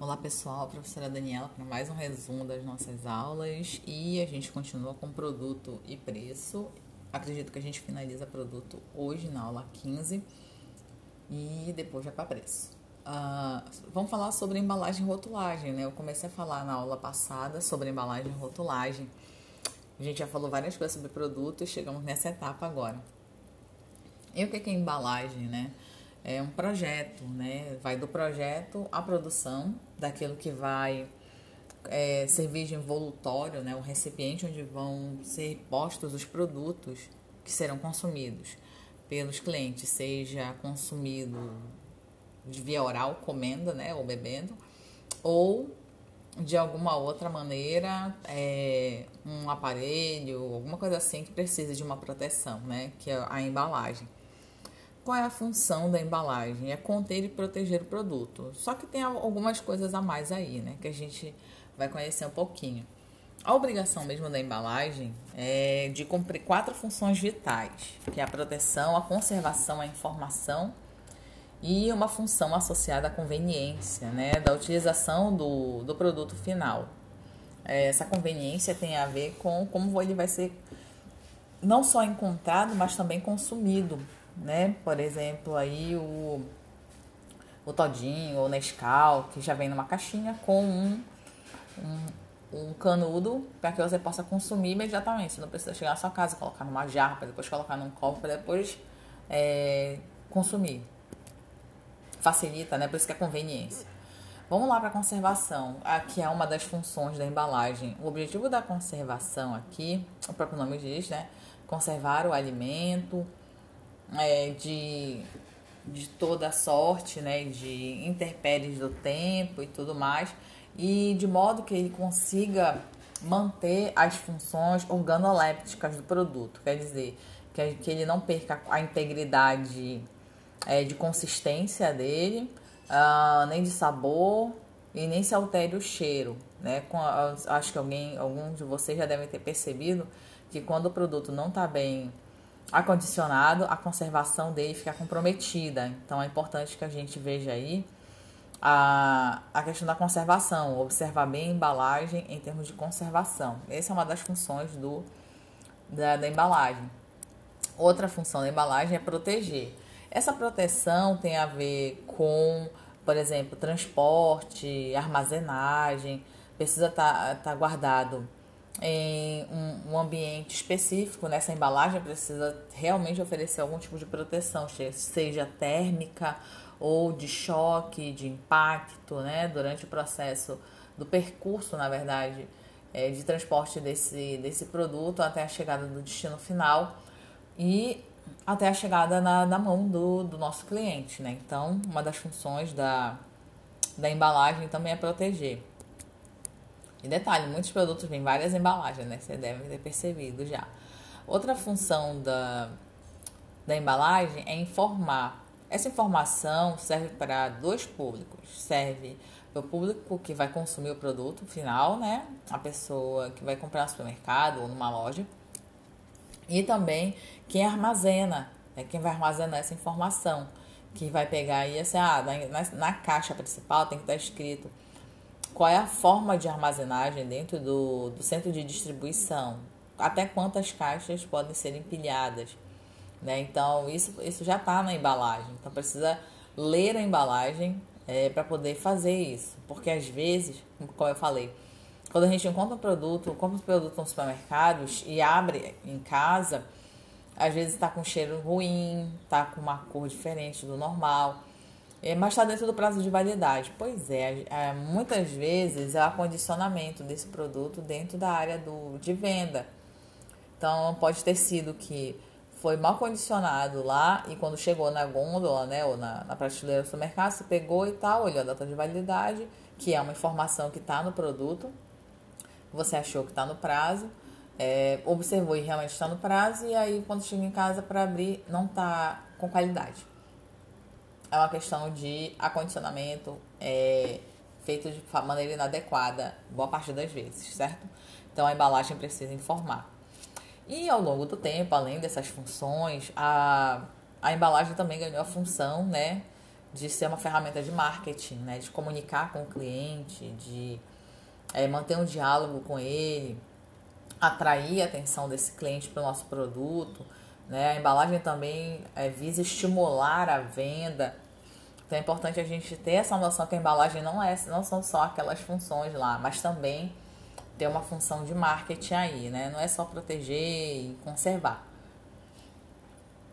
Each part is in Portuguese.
Olá pessoal, professora Daniela para mais um resumo das nossas aulas e a gente continua com produto e preço. Acredito que a gente finaliza produto hoje na aula 15 e depois já para preço. Uh, vamos falar sobre embalagem e rotulagem, né? Eu comecei a falar na aula passada sobre embalagem e rotulagem. A gente já falou várias coisas sobre produto e chegamos nessa etapa agora. E o que é embalagem, né? é um projeto, né? Vai do projeto à produção, daquilo que vai é, servir de envoltório, né? O recipiente onde vão ser postos os produtos que serão consumidos pelos clientes, seja consumido de via oral, comendo, né? Ou bebendo, ou de alguma outra maneira, é, um aparelho, alguma coisa assim que precisa de uma proteção, né? Que é a embalagem qual é a função da embalagem? É conter e proteger o produto. Só que tem algumas coisas a mais aí, né? Que a gente vai conhecer um pouquinho. A obrigação mesmo da embalagem é de cumprir quatro funções vitais, que é a proteção, a conservação, a informação e uma função associada à conveniência, né, da utilização do, do produto final. É, essa conveniência tem a ver com como ele vai ser não só encontrado, mas também consumido né? Por exemplo, aí o, o Todinho ou Nescau, que já vem numa caixinha com um, um, um canudo para que você possa consumir imediatamente. Você não precisa chegar na sua casa, colocar numa jarra, para depois colocar num copo, para depois é, consumir. Facilita, né? Por isso que é conveniência. Vamos lá para a conservação, aqui é uma das funções da embalagem. O objetivo da conservação aqui, o próprio nome diz, né? Conservar o alimento, é, de, de toda sorte, né, de intempéries do tempo e tudo mais, e de modo que ele consiga manter as funções organolépticas do produto, quer dizer, que, que ele não perca a integridade é, de consistência dele, uh, nem de sabor e nem se altere o cheiro. Né? Com, acho que alguém, alguns de vocês já devem ter percebido que quando o produto não está bem acondicionado, a conservação dele fica comprometida. Então é importante que a gente veja aí a, a questão da conservação, observar bem a embalagem em termos de conservação. Essa é uma das funções do, da, da embalagem. Outra função da embalagem é proteger. Essa proteção tem a ver com, por exemplo, transporte, armazenagem, precisa estar tá, tá guardado em um, ambiente específico, nessa embalagem precisa realmente oferecer algum tipo de proteção, seja térmica ou de choque, de impacto, né, durante o processo do percurso, na verdade, é, de transporte desse, desse produto até a chegada do destino final e até a chegada na, na mão do, do nosso cliente, né? Então, uma das funções da, da embalagem também é proteger. E detalhe, muitos produtos têm várias embalagens, né? Você deve ter percebido já. Outra função da, da embalagem é informar. Essa informação serve para dois públicos. Serve para o público que vai consumir o produto final, né? A pessoa que vai comprar no supermercado ou numa loja. E também quem armazena, é quem vai armazenar essa informação. Que vai pegar aí, assim, ah, na, na caixa principal tem que estar escrito qual é a forma de armazenagem dentro do, do centro de distribuição, até quantas caixas podem ser empilhadas. Né? Então, isso, isso já está na embalagem. Então, precisa ler a embalagem é, para poder fazer isso. Porque, às vezes, como eu falei, quando a gente encontra um produto, compra um produto nos supermercados e abre em casa, às vezes está com cheiro ruim, está com uma cor diferente do normal. É, mas está dentro do prazo de validade. Pois é, é, muitas vezes é o acondicionamento desse produto dentro da área do, de venda. Então, pode ter sido que foi mal condicionado lá e quando chegou na gôndola, né, ou na, na prateleira do supermercado, você pegou e tal, olhou a data de validade, que é uma informação que está no produto, você achou que está no prazo, é, observou e realmente está no prazo, e aí quando chega em casa para abrir, não está com qualidade é uma questão de acondicionamento é, feito de maneira inadequada, boa parte das vezes, certo? Então a embalagem precisa informar. E ao longo do tempo, além dessas funções, a, a embalagem também ganhou a função, né, de ser uma ferramenta de marketing, né? De comunicar com o cliente, de é, manter um diálogo com ele, atrair a atenção desse cliente para o nosso produto. Né? A embalagem também é, visa estimular a venda. Então é importante a gente ter essa noção que a embalagem não, é, não são só aquelas funções lá, mas também ter uma função de marketing aí, né? Não é só proteger e conservar.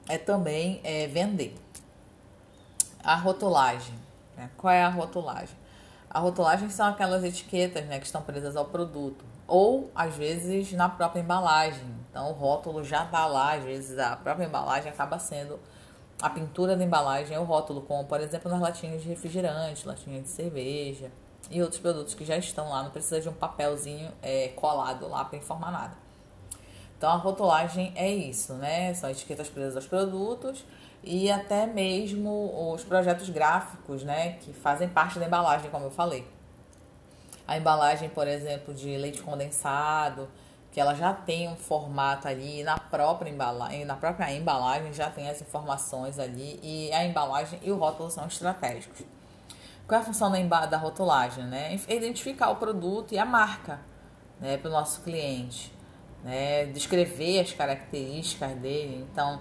É também é, vender. A rotulagem. Né? Qual é a rotulagem? A rotulagem são aquelas etiquetas né, que estão presas ao produto. Ou, às vezes, na própria embalagem. Então, o rótulo já está lá. Às vezes, a própria embalagem acaba sendo a pintura da embalagem, é o rótulo, como, por exemplo, nas latinhas de refrigerante, latinhas de cerveja e outros produtos que já estão lá. Não precisa de um papelzinho é, colado lá para informar nada. Então, a rotulagem é isso, né? São etiquetas presas aos produtos e até mesmo os projetos gráficos, né, que fazem parte da embalagem, como eu falei. A embalagem, por exemplo, de leite condensado, que ela já tem um formato ali na própria embalagem, na própria embalagem já tem as informações ali e a embalagem e o rótulo são estratégicos. Qual é a função da, da rotulagem, né? Identificar o produto e a marca, né, para o nosso cliente, né? Descrever as características dele. Então,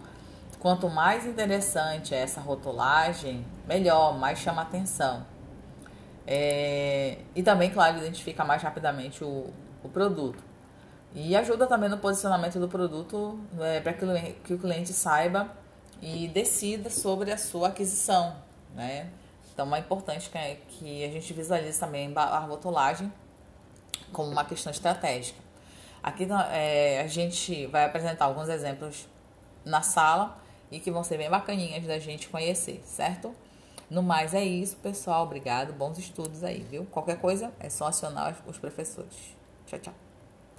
Quanto mais interessante é essa rotulagem, melhor, mais chama atenção. É, e também, claro, identifica mais rapidamente o, o produto. E ajuda também no posicionamento do produto é, para que, o cliente saiba e decida sobre a sua aquisição. Né? Então é importante que, que a gente visualize também a rotulagem como uma questão estratégica. Aqui é, a gente vai apresentar alguns exemplos na sala e que vão ser bem bacaninhas da gente conhecer, certo? No mais é isso, pessoal. Obrigado. Bons estudos aí, viu? Qualquer coisa é só acionar os professores. Tchau, tchau.